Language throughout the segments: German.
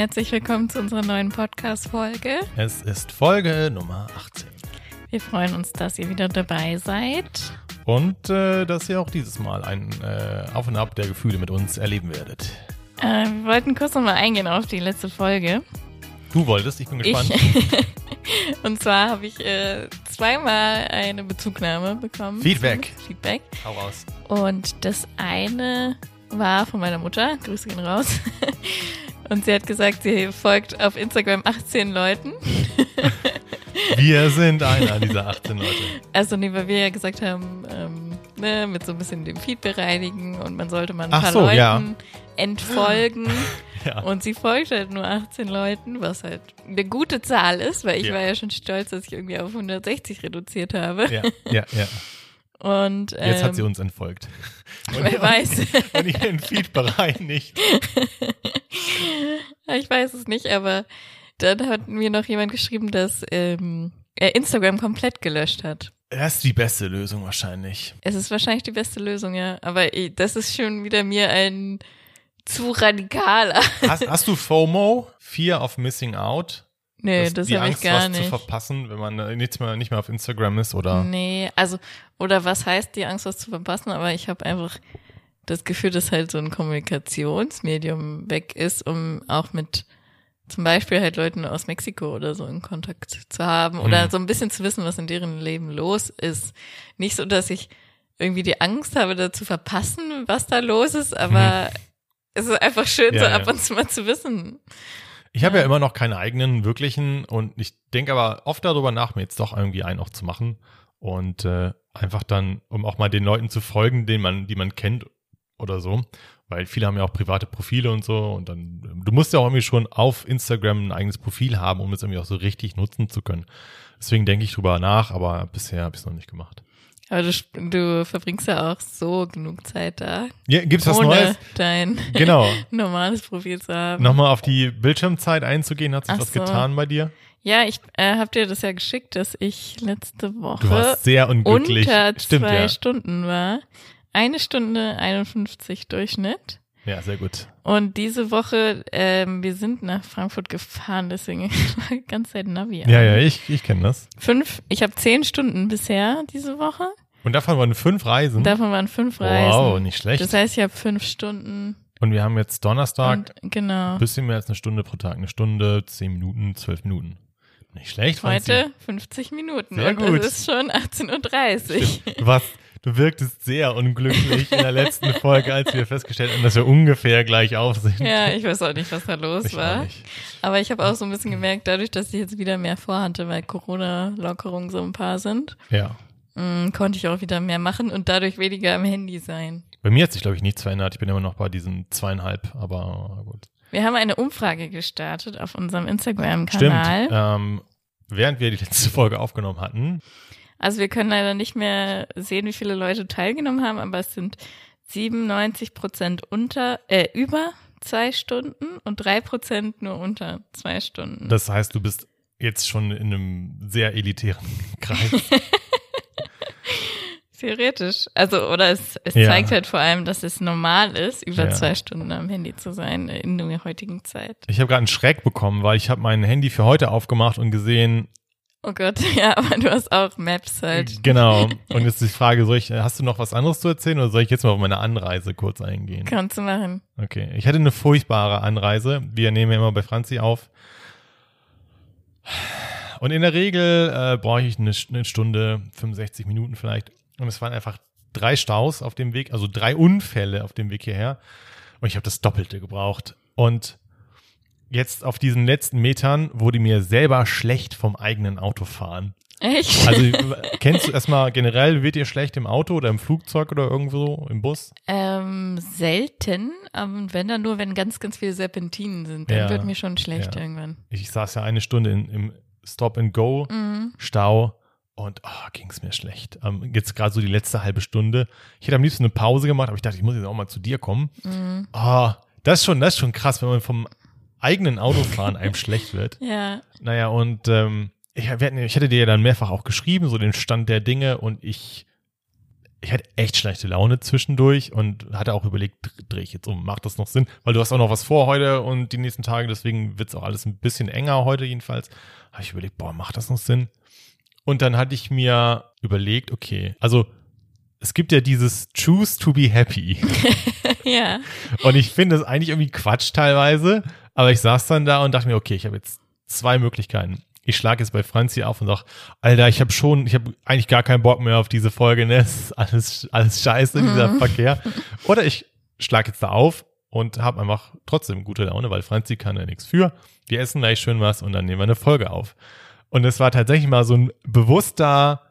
herzlich willkommen zu unserer neuen Podcast-Folge. Es ist Folge Nummer 18. Wir freuen uns, dass ihr wieder dabei seid. Und äh, dass ihr auch dieses Mal ein äh, Auf und Ab der Gefühle mit uns erleben werdet. Äh, wir wollten kurz nochmal eingehen auf die letzte Folge. Du wolltest, ich bin gespannt. Ich, und zwar habe ich äh, zweimal eine Bezugnahme bekommen. Feedback. Feedback. Hau raus. Und das eine war von meiner Mutter. Grüße gehen raus. Und sie hat gesagt, sie folgt auf Instagram 18 Leuten. Wir sind einer dieser 18 Leute. Also, nee, weil wir ja gesagt haben, ähm, ne, mit so ein bisschen dem Feed bereinigen und man sollte mal ein Ach paar so, Leuten ja. entfolgen. Ja. Und sie folgt halt nur 18 Leuten, was halt eine gute Zahl ist, weil ich Ja. war ja schon stolz, dass ich irgendwie auf 160 reduziert habe. Ja, ja, ja. Und ähm, Jetzt hat sie uns entfolgt. wer weiß. Und ihren Feed bereinigt. Ich weiß es nicht, aber dann hat mir noch jemand geschrieben, dass ähm, er Instagram komplett gelöscht hat. Das ist die beste Lösung wahrscheinlich. Es ist wahrscheinlich die beste Lösung, ja. Aber eh, das ist schon wieder mir ein zu radikaler. Hast, hast du FOMO? Fear of Missing Out? Nee, das, die habe ich Angst, gar was nicht. zu verpassen, wenn man äh, nichts mehr, nicht mehr auf Instagram ist oder Nee, also, oder was heißt die Angst, was zu verpassen? Aber ich habe einfach das Gefühl, dass halt so ein Kommunikationsmedium weg ist, um auch mit zum Beispiel halt Leuten aus Mexiko oder so in Kontakt zu haben oder Hm. so ein bisschen zu wissen, was in deren Leben los ist. Nicht so, dass ich irgendwie die Angst habe, da zu verpassen, was da los ist, aber es ist einfach schön, Mhm. Ja, so ja. ab und zu mal zu wissen. Ich habe Ja. ja immer noch keine eigenen wirklichen und ich denke aber oft darüber nach, mir jetzt doch irgendwie einen auch zu machen und äh, einfach dann, um auch mal den Leuten zu folgen, den man, die man kennt oder so, weil viele haben ja auch private Profile und so und dann, du musst ja auch irgendwie schon auf Instagram ein eigenes Profil haben, um es irgendwie auch so richtig nutzen zu können. Deswegen denke ich drüber nach, aber bisher habe ich es noch nicht gemacht. Aber du, du verbringst ja auch so genug Zeit da, Ja, gibt's was ohne Neues? dein Genau. normales Profil zu haben. Nochmal auf die Bildschirmzeit einzugehen, hat sich Ach was so. getan bei dir? Ja, ich äh, habe dir das ja geschickt, dass ich letzte Woche Du warst sehr unglücklich. unter Stimmt, zwei ja. Stunden war. Eine Stunde 51 Durchschnitt. Ja, sehr gut. Und diese Woche, ähm, wir sind nach Frankfurt gefahren, deswegen ganze Zeit Navi. an. Ja, ja, ich, ich kenne das. Fünf, ich habe zehn Stunden bisher diese Woche. Und davon waren fünf Reisen. Davon waren fünf Reisen. Wow, nicht schlecht. Das heißt, ich habe fünf Stunden. und wir haben jetzt Donnerstag Und, genau. ein bisschen mehr als eine Stunde pro Tag. Eine Stunde, zehn Minuten, zwölf Minuten. Nicht schlecht. Heute 50 Minuten. Sehr und gut. es ist schon 18.30 Uhr. Warst, du wirktest sehr unglücklich in der letzten Folge, als wir festgestellt haben, dass wir ungefähr gleich auf sind. Ja, ich weiß auch nicht, was da los Ich war. Aber ich habe auch so ein bisschen gemerkt, dadurch, dass ich jetzt wieder mehr vorhatte, weil Corona-Lockerungen so ein paar sind, Ja. mh, konnte ich auch wieder mehr machen und dadurch weniger am Handy sein. Bei mir hat sich, glaube ich, nichts verändert. Ich bin immer noch bei diesen zweieinhalb, aber gut. Wir haben eine Umfrage gestartet auf unserem Stimmt. Instagram-Kanal. Ähm, während wir die letzte Folge aufgenommen hatten, Also wir können leider nicht mehr sehen, wie viele Leute teilgenommen haben, aber es sind 97 Prozent unter, äh, über zwei Stunden und drei Prozent nur unter zwei Stunden. das heißt, du bist jetzt schon in einem sehr elitären Kreis. Theoretisch. Also, oder es, es Ja. zeigt halt vor allem, dass es normal ist, über Ja. zwei Stunden am Handy zu sein in der heutigen Zeit. Ich habe gerade einen Schreck bekommen, weil ich habe mein Handy für heute aufgemacht und gesehen, Oh Gott, ja, aber du hast auch Maps halt. genau. Und jetzt die Frage, soll ich, hast du noch was anderes zu erzählen oder soll ich jetzt mal auf meine Anreise kurz eingehen? Kannst du machen. Okay, ich hatte eine furchtbare Anreise. Wir nehmen ja immer bei Franzi auf. Und in der Regel äh, brauche ich eine, eine Stunde, 65 Minuten vielleicht. Und es waren einfach drei Staus auf dem Weg, also drei Unfälle auf dem Weg hierher. Und ich habe das Doppelte gebraucht. Und jetzt auf diesen letzten Metern wurde mir selber schlecht vom eigenen Autofahren. Echt? Also kennst du erstmal generell, wird dir schlecht im Auto oder im Flugzeug oder irgendwo im Bus? ähm, selten, ähm, wenn dann nur, wenn ganz, ganz viele Serpentinen sind, dann Ja, wird mir schon schlecht ja. irgendwann. Ich saß ja eine Stunde in, im Stop and Go Mhm. Stau und oh, ging es mir schlecht. Ähm, jetzt gerade so die letzte halbe Stunde. Ich hätte am liebsten eine Pause gemacht, aber ich dachte, ich muss jetzt auch mal zu dir kommen. Mhm. Ah, das ist schon, das ist schon krass, wenn man vom eigenen Autofahren einem schlecht wird. Ja, Naja, und ähm, ich, hatten, ich hatte dir ja dann mehrfach auch geschrieben, so den Stand der Dinge und ich ich hatte echt schlechte Laune zwischendurch und hatte auch überlegt, drehe ich jetzt um, macht das noch Sinn? Weil du hast auch noch was vor heute und die nächsten Tage, deswegen wird's auch alles ein bisschen enger heute jedenfalls. Habe ich überlegt, boah, macht das noch Sinn? Und dann hatte ich mir überlegt, okay, also es gibt ja dieses Choose to be happy. ja. Und ich finde es eigentlich irgendwie Quatsch teilweise, aber ich saß dann da und dachte mir, okay, ich habe jetzt zwei Möglichkeiten ich schlage jetzt bei Franzi auf und sag, Alter, ich habe schon, ich habe eigentlich gar keinen Bock mehr auf diese Folge, ne? Es ist alles, alles scheiße, dieser mhm. Verkehr. Oder ich schlage jetzt da auf und habe einfach trotzdem gute Laune, weil Franzi kann ja nichts für. Wir essen gleich schön was und dann nehmen wir eine Folge auf. Und es war tatsächlich mal so ein bewusster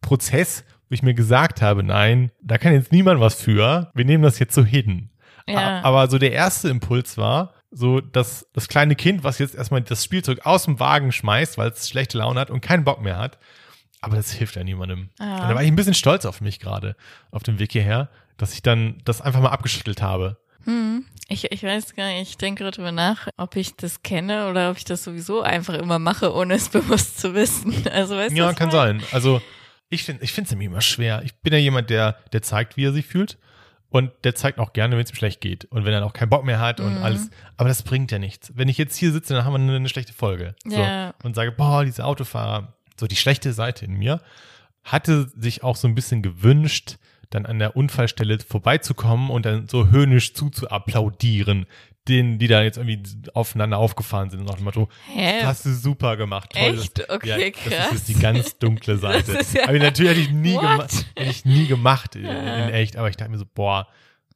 Prozess, wo ich mir gesagt habe, nein, da kann jetzt niemand was für. Wir nehmen das jetzt so hin. Ja. Aber so der erste Impuls war, so dass das kleine Kind, was jetzt erstmal das Spielzeug aus dem Wagen schmeißt, weil es schlechte Laune hat und keinen Bock mehr hat. Aber das hilft ja niemandem. Ja. Und da war ich ein bisschen stolz auf mich gerade auf dem Weg hierher, dass ich dann das einfach mal abgeschüttelt habe. Hm. Ich, ich weiß gar nicht, ich denke darüber nach, ob ich das kenne oder ob ich das sowieso einfach immer mache, ohne es bewusst zu wissen. Also weißt Ja, kann sein. Also ich finde ich finde es nämlich immer schwer. Ich bin ja jemand, der, der zeigt, wie er sich fühlt. Und der zeigt auch gerne, wenn es ihm schlecht geht. Und wenn er auch keinen Bock mehr hat und mhm. alles. Aber das bringt ja nichts. Wenn ich jetzt hier sitze, dann haben wir eine, eine schlechte Folge. So, und sage, boah, diese Autofahrer, so die schlechte Seite in mir, hatte sich auch so ein bisschen gewünscht, dann an der Unfallstelle vorbeizukommen und dann so höhnisch zuzuapplaudieren, denen, die da jetzt irgendwie aufeinander aufgefahren sind und nach dem Motto, Hä? das hast du super gemacht. Toll, Echt? Das, okay, ja, krass. Das ist die ganz dunkle Seite. Ja aber natürlich hätte ich nie gemacht, hätte ich nie gemacht in, in, echt, aber ich dachte mir so, boah,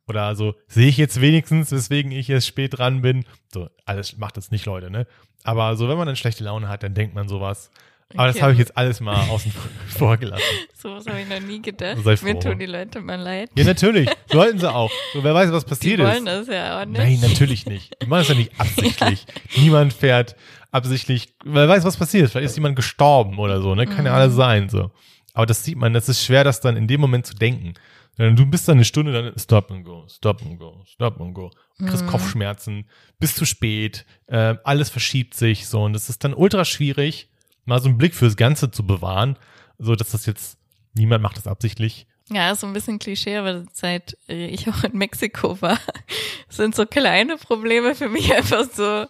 oder so, sehe ich jetzt wenigstens, weswegen ich jetzt spät dran bin. So, alles macht das nicht, Leute, ne? Aber so, wenn man dann schlechte Laune hat, dann denkt man sowas. Aber das habe ich jetzt alles mal außen vor gelassen. So was habe ich noch nie gedacht. Sei froh. Mir tun die Leute mal leid. Ja, natürlich. Sollten sie auch. So, wer weiß, was passiert die ist. Die wollen das ja auch nicht. Nein, natürlich nicht. Die machen das ja nicht absichtlich. Niemand fährt absichtlich. Wer weiß, was passiert ist. Vielleicht ist jemand gestorben oder so. Ne? Kann mhm. ja alles sein. So. Aber das sieht man. Das ist schwer, das dann in dem Moment zu denken. Du bist dann eine Stunde, dann stop and go, stop and go, stop and go. Du kriegst mhm. Kopfschmerzen, bist zu spät, äh, alles verschiebt sich so und das ist dann ultra schwierig mal so einen Blick fürs Ganze zu bewahren, so dass das jetzt niemand macht das absichtlich. Ja, ist so ein bisschen Klischee, aber seit ich auch in Mexiko war, sind so kleine Probleme für mich einfach so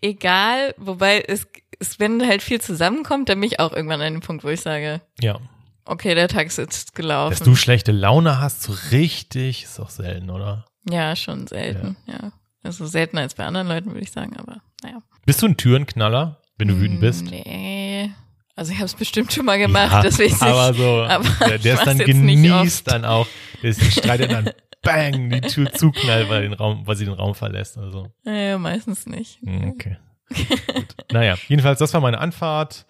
egal, wobei es, es wenn halt viel zusammenkommt, dann bin ich auch irgendwann an dem Punkt, wo ich sage, ja. Okay, der Tag ist jetzt gelaufen. Dass du schlechte Laune hast, so richtig, ist auch selten, oder? Ja, schon selten, ja. ja. Also seltener als bei anderen Leuten, würde ich sagen, aber naja. Bist du ein Türenknaller? Wenn du wütend bist? Nee. Also ich habe es bestimmt schon mal gemacht, ja, deswegen aber so, aber der, der ist dann genießt dann auch, der streitet dann bang die Tür zuknallt, weil den Raum, weil sie den Raum verlässt. Also. Ja, meistens nicht. Hm, okay. Gut. Naja, jedenfalls, das war meine Anfahrt.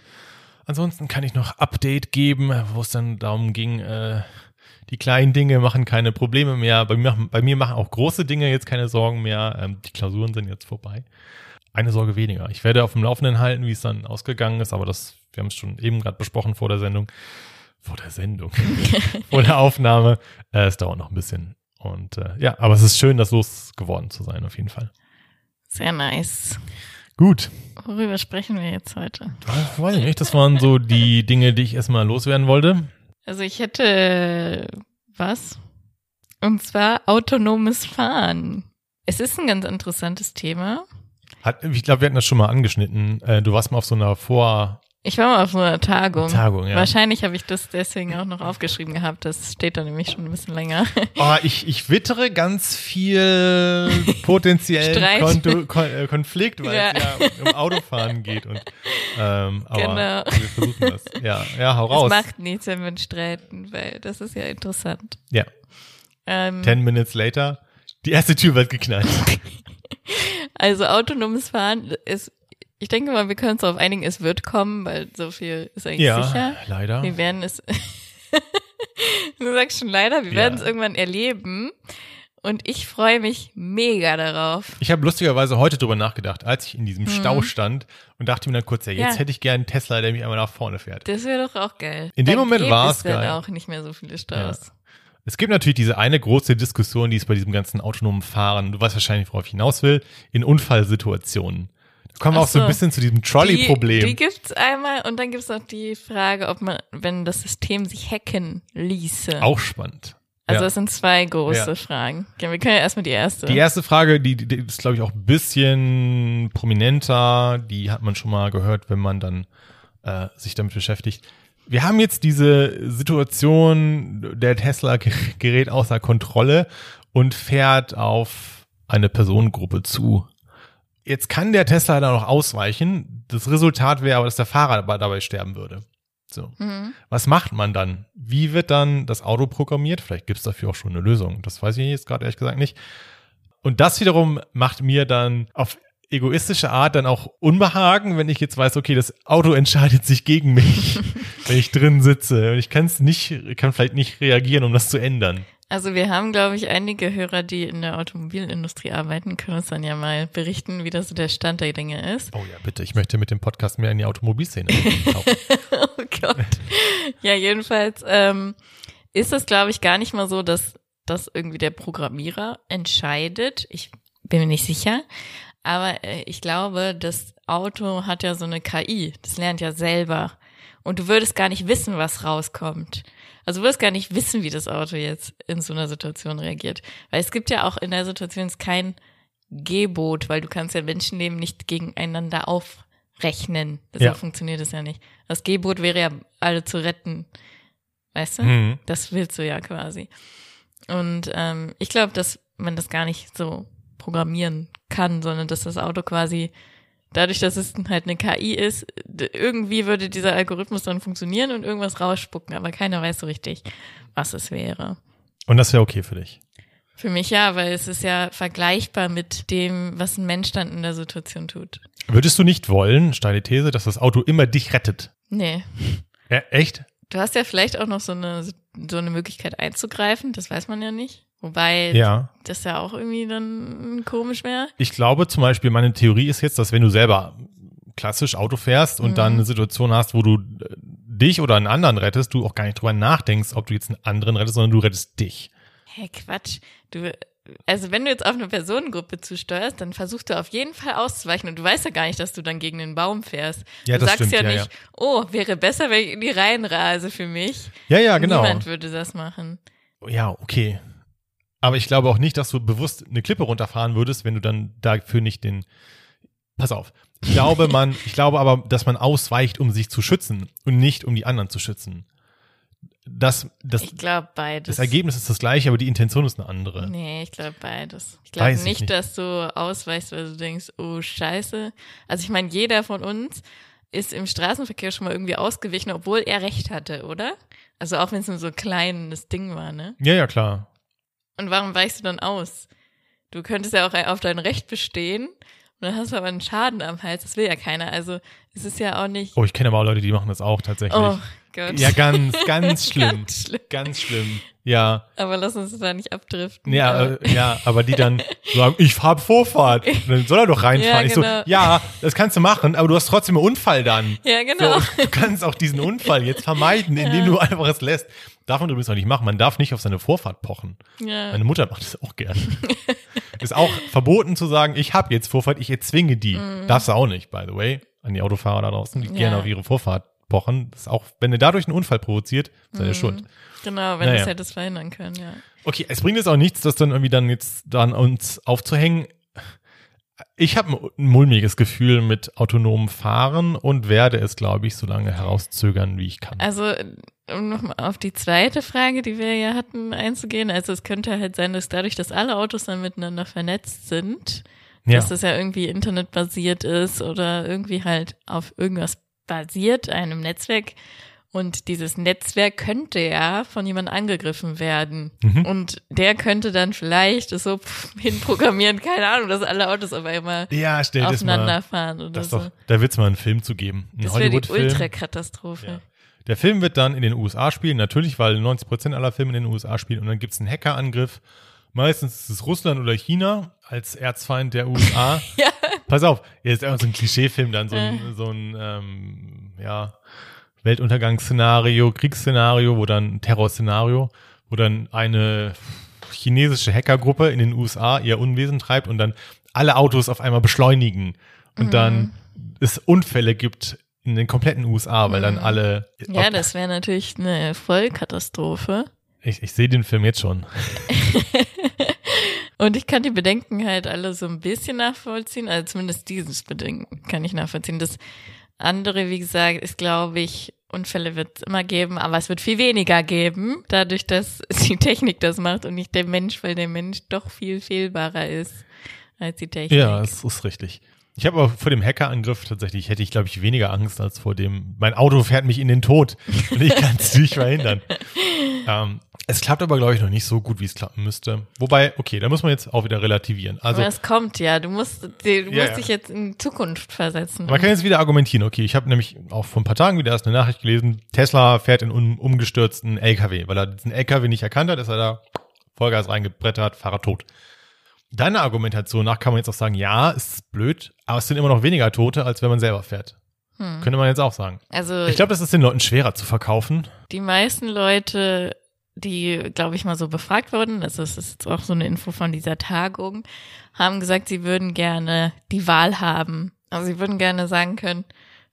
Ansonsten kann ich noch Update geben, wo es dann darum ging, äh, die kleinen Dinge machen keine Probleme mehr. Bei mir, bei mir machen auch große Dinge jetzt keine Sorgen mehr. Ähm, die Klausuren sind jetzt vorbei eine Sorge weniger. Ich werde auf dem Laufenden halten, wie es dann ausgegangen ist, aber das, wir haben es schon eben gerade besprochen vor der Sendung. Vor der Sendung. vor der Aufnahme. Äh, es dauert noch ein bisschen. Und äh, ja, aber es ist schön, das losgeworden zu sein, auf jeden Fall. Sehr nice. Gut. Worüber sprechen wir jetzt heute? Ich weiß nicht, das waren so die Dinge, die ich erstmal loswerden wollte. Also ich hätte was? Und zwar autonomes Fahren. Es ist ein ganz interessantes Thema. Hat, ich glaube, wir hatten das schon mal angeschnitten. Äh, du warst mal auf so einer Vor... Ich war mal auf so einer Tagung. Tagung, ja. Wahrscheinlich habe ich das deswegen auch noch aufgeschrieben gehabt. Das steht da nämlich schon ein bisschen länger. Oh, ich, ich wittere ganz viel potenziellen Kon Kon äh, Konflikt, weil ja. es ja um Autofahren geht. Und, ähm, aber genau. wir versuchen das. Ja, ja, hau raus. Es macht nichts, wenn wir streiten, weil das ist ja interessant. Ja. Ähm, Ten minutes later, die erste Tür wird geknallt. Also autonomes Fahren ist, ich denke mal, wir können uns darauf einigen, es wird kommen, weil so viel ist eigentlich ja, sicher. leider. Wir werden es, du sagst schon leider, wir ja. werden es irgendwann erleben. Und ich freue mich mega darauf. Ich habe lustigerweise heute drüber nachgedacht, als ich in diesem mhm. Stau stand und dachte mir dann kurz, ja, jetzt ja. hätte ich gern einen Tesla, der mich einmal nach vorne fährt. Das wäre doch auch geil. In dem Moment war es geil. auch nicht mehr so viele Staus. Ja. Es gibt natürlich diese eine große Diskussion, die ist bei diesem ganzen autonomen Fahren, du weißt wahrscheinlich, worauf ich hinaus will, in Unfallsituationen. Kommen wir auch so ein bisschen zu diesem Die, Trolley-Problem. die gibt's einmal und dann gibt's noch die Frage, ob man, wenn das System sich hacken ließe. Auch spannend. Also ja. das sind zwei große Ja. Fragen. Wir können ja erstmal die erste. Die erste Frage, die, die ist, glaube ich, auch ein bisschen prominenter. Die hat man schon mal gehört, wenn man dann äh, sich damit beschäftigt. Wir haben jetzt diese Situation, der Tesla ge- gerät außer Kontrolle und fährt auf eine Personengruppe zu. Jetzt kann der Tesla da noch ausweichen. Das Resultat wäre aber, dass der Fahrer dabei, dabei sterben würde. So. Mhm. Was macht man dann? Wie wird dann das Auto programmiert? Vielleicht gibt es dafür auch schon eine Lösung. Das weiß ich jetzt gerade ehrlich gesagt nicht. Und das wiederum macht mir dann auf egoistische Art dann auch Unbehagen, wenn ich jetzt weiß, okay, das Auto entscheidet sich gegen mich, wenn ich drin sitze. Und ich kann es nicht, kann vielleicht nicht reagieren, um das zu ändern. Also wir haben, glaube ich, einige Hörer, die in der Automobilindustrie arbeiten, können uns dann ja mal berichten, wie das so der Stand der Dinge ist. Oh ja, bitte, ich möchte mit dem Podcast mehr in die Automobilszene. Oh Gott. Ja, jedenfalls ähm, ist es, glaube ich, gar nicht mal so, dass dass irgendwie der Programmierer entscheidet. Ich bin mir nicht sicher. Aber äh, ich glaube, das Auto hat ja so eine KI. Das lernt ja selber. Und du würdest gar nicht wissen, was rauskommt. Also du würdest gar nicht wissen, wie das Auto jetzt in so einer Situation reagiert. Weil es gibt ja auch in der Situation kein Gebot, weil du kannst ja Menschenleben nicht gegeneinander aufrechnen. So Ja. funktioniert es ja nicht. Das Gebot wäre ja, alle zu retten. Weißt du? Mhm. Das willst du ja quasi. Und ähm, ich glaube, dass man das gar nicht so programmieren kann, sondern dass das Auto quasi, dadurch, dass es halt eine KI ist, irgendwie würde dieser Algorithmus dann funktionieren und irgendwas rausspucken, aber keiner weiß so richtig, was es wäre. Und das wäre okay für dich. Für mich ja, weil es ist ja vergleichbar mit dem, was ein Mensch dann in der Situation tut. Würdest du nicht wollen, steile These, dass das Auto immer dich rettet? Nee. Ja, echt? Du hast ja vielleicht auch noch so eine, so eine Möglichkeit einzugreifen, das weiß man ja nicht. Wobei Ja. das ja auch irgendwie dann komisch wäre. Ich glaube zum Beispiel, meine Theorie ist jetzt, dass wenn du selber klassisch Auto fährst und dann eine Situation hast, wo du äh, dich oder einen anderen rettest, du auch gar nicht drüber nachdenkst, ob du jetzt einen anderen rettest, sondern du rettest dich. Hä, Quatsch. Du, also wenn du jetzt auf eine Personengruppe zusteuerst, dann versuchst du auf jeden Fall auszuweichen und du weißt ja gar nicht, dass du dann gegen den Baum fährst. Ja, du das sagst stimmt, ja ja, nicht, oh, wäre besser, wenn ich in die Reihen rase für mich. Ja, ja, genau. Niemand würde das machen. Ja, okay. Aber ich glaube auch nicht, dass du bewusst eine Klippe runterfahren würdest, wenn du dann dafür nicht den. Pass auf. Ich glaube, man, ich glaube aber, dass man ausweicht, um sich zu schützen und nicht um die anderen zu schützen. Das, das, Ich glaube beides. das Ergebnis ist das gleiche, aber die Intention ist eine andere. Nee, ich glaube beides. Ich glaube nicht, nicht. dass du ausweichst, weil du denkst, oh scheiße. Also ich meine, jeder von uns ist im Straßenverkehr schon mal irgendwie ausgewichen, obwohl er recht hatte, oder? Also auch wenn es nur so ein kleines Ding war, ne? Ja, ja, klar. Und warum weichst du dann aus? Du könntest ja auch auf dein Recht bestehen und dann hast du aber einen Schaden am Hals. Das will ja keiner. Also es ist ja auch nicht. Oh, ich kenne aber auch Leute, die machen das auch tatsächlich. Oh Gott. Ja, ganz, ganz schlimm. Ganz schlimm. Ganz schlimm. Ja, Aber lass uns da nicht abdriften. ja, Aber- äh, ja, aber die dann sagen, ich hab Vorfahrt. Und dann soll er doch reinfahren. Ja, Ich so, genau. ja, das kannst du machen, aber du hast trotzdem einen Unfall dann. ja, genau. So, du kannst auch diesen Unfall jetzt vermeiden, indem du einfach es lässt. Darf man übrigens auch nicht machen. Man darf nicht auf seine Vorfahrt pochen. Ja. Meine Mutter macht das auch gern. Ist auch verboten zu sagen, ich habe jetzt Vorfahrt, ich erzwinge die. Darfst du auch nicht, by the way, an die Autofahrer da draußen, die Mhm. Ja. gerne auf ihre Vorfahrt pochen. Das ist auch, wenn du dadurch einen Unfall provoziert, ist Mhm. deine Schuld. Genau, wenn Naja. du es hättest verhindern können, ja. Okay, es bringt jetzt auch nichts, das dann irgendwie dann jetzt dann uns aufzuhängen. Ich habe ein mulmiges Gefühl mit autonomem Fahren und werde es, glaube ich, so lange herauszögern, wie ich kann. Also, um nochmal auf die zweite Frage, die wir ja hatten, einzugehen. Also es könnte halt sein, dass dadurch, dass alle Autos dann miteinander vernetzt sind, ja. dass das ja irgendwie internetbasiert ist oder irgendwie halt auf irgendwas basiert, einem Netzwerk. Und dieses Netzwerk könnte ja von jemand angegriffen werden. Mhm. Und der könnte dann vielleicht es so hinprogrammieren, keine Ahnung, dass alle Autos auf einmal ja, aufeinander mal. fahren oder Das so. doch, da wird's mal einen Film zu geben. Ein das wäre die. Ultrakatastrophe. Ja. Der Film wird dann in den USA spielen, natürlich, weil 90% aller Filme in den USA spielen und dann gibt's einen Hackerangriff. Meistens ist es Russland oder China als Erzfeind der USA. Ja. Pass auf, hier ist einfach so ein Klischeefilm, dann so ein, so ein ähm, ja, Weltuntergangsszenario, Kriegsszenario, wo dann ein Terrorszenario, wo dann eine chinesische Hackergruppe in den USA ihr Unwesen treibt und dann alle Autos auf einmal beschleunigen und Mhm. dann es Unfälle gibt in den kompletten USA, weil dann Mhm. alle. Ja, das wäre natürlich eine Vollkatastrophe. ich, ich sehe den Film jetzt schon. Und ich kann die Bedenken halt alle so ein bisschen nachvollziehen, also zumindest dieses Bedenken kann ich nachvollziehen. Das andere, wie gesagt, ist, glaube ich, Unfälle wird es immer geben, aber es wird viel weniger geben, dadurch, dass die Technik das macht und nicht der Mensch, weil der Mensch doch viel fehlbarer ist als die Technik. Ja, das ist richtig. Ich habe aber vor dem Hackerangriff tatsächlich, hätte ich, glaube ich, weniger Angst als vor dem, mein Auto fährt mich in den Tod und ich kann es nicht verhindern. ähm, es klappt aber, glaube ich, noch nicht so gut, wie es klappen müsste. Wobei, okay, da muss man jetzt auch wieder relativieren. Also aber es kommt ja, du musst, du musst ja. dich jetzt in Zukunft versetzen. man kann jetzt wieder argumentieren. Okay, ich habe nämlich auch vor ein paar Tagen wieder erst eine Nachricht gelesen, Tesla fährt in um, umgestürzten LKW, weil er diesen LKW nicht erkannt hat, ist er da Vollgas reingebrettert, Fahrer tot. Deiner Argumentation nach kann man jetzt auch sagen, ja, es ist blöd, aber es sind immer noch weniger Tote, als wenn man selber fährt. Hm. Könnte man jetzt auch sagen. Also Ich glaube, das ist den Leuten schwerer zu verkaufen. die meisten Leute, die, glaube ich, mal so befragt wurden, also das ist jetzt auch so eine Info von dieser Tagung, haben gesagt, sie würden gerne die Wahl haben. Also sie würden gerne sagen können,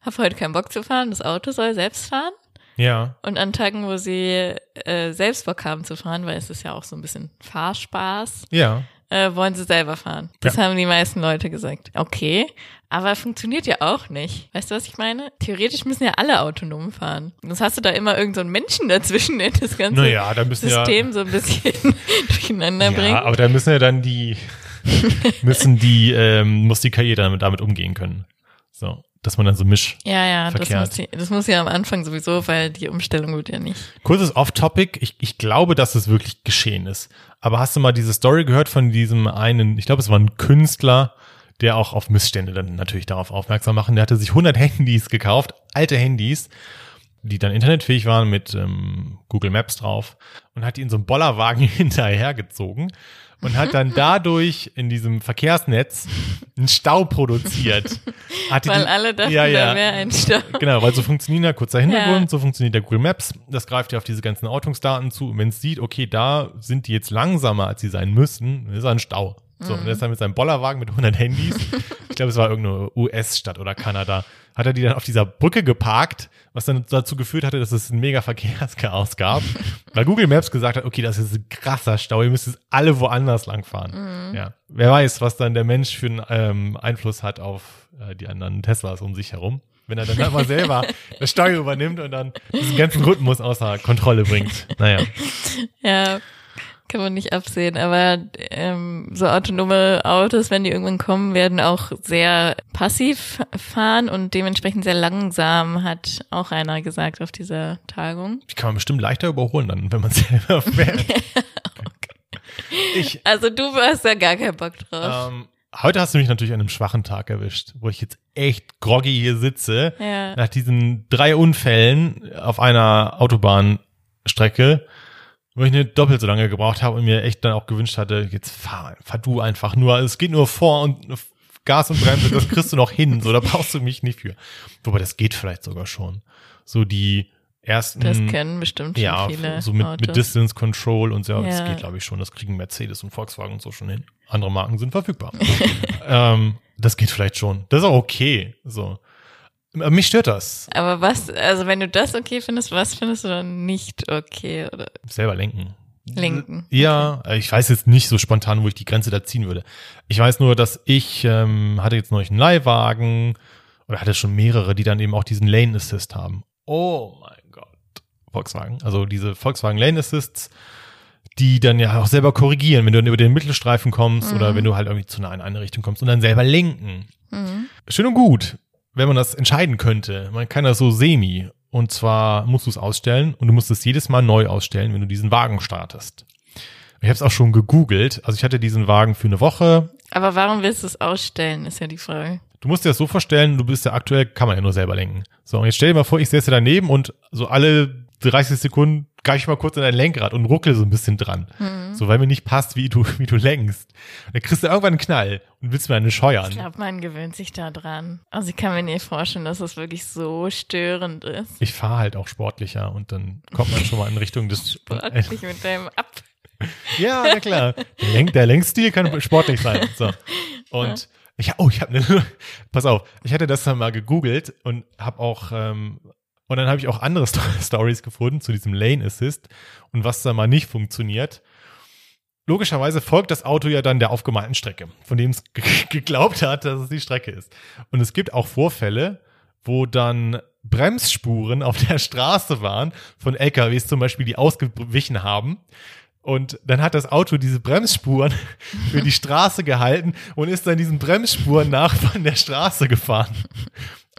hab heute keinen Bock zu fahren, das Auto soll selbst fahren. Ja. Und an Tagen, wo sie äh, selbst Bock haben zu fahren, weil es ist ja auch so ein bisschen Fahrspaß, Ja. Äh, wollen sie selber fahren. Das haben die meisten Leute gesagt. Okay, aber funktioniert ja auch nicht. Weißt du, was ich meine? Theoretisch müssen ja alle autonom fahren. Sonst hast du da immer irgendeinen so einen Menschen dazwischen, der das ganze Naja, System so ein bisschen durcheinander ja, bringt. ja, aber da müssen ja dann die, müssen die, ähm, muss die KI damit, damit umgehen können. So, dass man dann so misch. Ja, ja, das Verkehrt. muss, die, das muss ja am Anfang sowieso, weil die Umstellung wird ja nicht. Kurzes Off-Topic. Ich, ich glaube, dass es wirklich geschehen ist. Aber hast du mal diese Story gehört von diesem einen, ich glaube, es war ein Künstler, der auch auf Missstände dann natürlich darauf aufmerksam machen. Der hatte sich 100 Handys gekauft, alte Handys, die dann internetfähig waren mit ähm, Google Maps drauf und hat die in so einem Bollerwagen hinterhergezogen und hat dann dadurch in diesem Verkehrsnetz einen Stau produziert. Hat die Weil den- alle dachten, ja, ja. da wäre ein Stau. Genau, weil so funktioniert ja kurzer Hintergrund, Ja. so funktioniert der Google Maps. Das greift ja auf diese ganzen Ortungsdaten zu. Und wenn es sieht, okay, da sind die jetzt langsamer, als sie sein müssten, dann ist er ein Stau. So, und er ist dann mit seinem Bollerwagen mit 100 Handys, ich glaube, es war irgendeine US-Stadt oder Kanada, hat er die dann auf dieser Brücke geparkt, was dann dazu geführt hatte, dass es ein mega Verkehrschaos gab, weil Google Maps gesagt hat, okay, das ist ein krasser Stau, ihr müsst jetzt alle woanders langfahren. Ja, wer weiß, was dann der Mensch für einen ähm, Einfluss hat auf äh, die anderen Teslas um sich herum. Wenn er dann mal selber das Steuer übernimmt und dann diesen ganzen Rhythmus außer Kontrolle bringt. Naja. Ja, kann man nicht absehen. Aber ähm, so autonome Autos, wenn die irgendwann kommen, werden auch sehr passiv fahren und dementsprechend sehr langsam, hat auch einer gesagt auf dieser Tagung. Die kann man bestimmt leichter überholen dann, wenn man selber fährt. Ich, Also du hast da gar keinen Bock drauf. ähm, heute hast du mich natürlich an einem schwachen Tag erwischt, wo ich jetzt echt groggy hier sitze. Ja. Nach diesen drei Unfällen auf einer Autobahnstrecke, wo ich nicht doppelt so lange gebraucht habe und mir echt dann auch gewünscht hatte, jetzt fahr, fahr du einfach nur. Es geht nur vor und Gas und Bremse, das kriegst du noch hin. So, da brauchst du mich nicht für. Wobei das geht vielleicht sogar schon. So die ersten. Das können bestimmt schon ja, viele so mit, Autos. mit Distance Control und so, das Ja. geht, glaube ich, schon. Das kriegen Mercedes und Volkswagen und so schon hin. Andere Marken sind verfügbar. ähm, das geht vielleicht schon. Das ist auch okay. So. Mich stört das. Aber was, also wenn du das okay findest, was findest du dann nicht okay? Oder Selber lenken. lenken? Ja, ich weiß jetzt nicht so spontan, wo ich die Grenze da ziehen würde. Ich weiß nur, dass ich ähm, hatte jetzt neulich einen Leihwagen oder hatte schon mehrere, die dann eben auch diesen Lane Assist haben. Oh mein Gott. Volkswagen. Also diese Volkswagen Lane Assists, die dann ja auch selber korrigieren, wenn du dann über den Mittelstreifen kommst oder wenn du halt irgendwie zu nah in eine Richtung kommst und dann selber lenken. Mhm. Schön und gut, wenn man das entscheiden könnte. Man kann das so semi. Und zwar musst du es ausstellen und du musst es jedes Mal neu ausstellen, wenn du diesen Wagen startest. Ich habe es auch schon gegoogelt. Also ich hatte diesen Wagen für eine Woche. Aber warum willst du es ausstellen, ist ja die Frage. Du musst dir das so vorstellen, du bist ja aktuell, kann man ja nur selber lenken. So, und jetzt stell dir mal vor, ich sitze daneben und so alle 30 Sekunden greife ich mal kurz in dein Lenkrad und ruckel so ein bisschen dran. So, weil mir nicht passt, wie du, wie du lenkst. Dann kriegst du irgendwann einen Knall und willst mir eine scheuern. Ich glaube, man gewöhnt sich da dran. Also ich kann mir nicht vorstellen, dass das wirklich so störend ist. Ich fahre halt auch sportlicher und dann kommt man schon mal in Richtung des. Sportlich mit deinem Ab. Ja, na klar. Der, Lenk, der Lenkstil kann sportlich sein. So. Und Ich, oh, ich habe eine, pass auf, ich hatte das dann mal gegoogelt und habe auch, ähm, und dann habe ich auch andere Stories gefunden zu diesem Lane Assist und was da mal nicht funktioniert. Logischerweise folgt das Auto ja dann der aufgemalten Strecke, von dem es geglaubt hat, dass es die Strecke ist. Und es gibt auch Vorfälle, wo dann Bremsspuren auf der Straße waren von LKWs zum Beispiel, die ausgewichen haben. Und dann hat das Auto diese Bremsspuren für die Straße gehalten und ist dann diesen Bremsspuren nach von der Straße gefahren.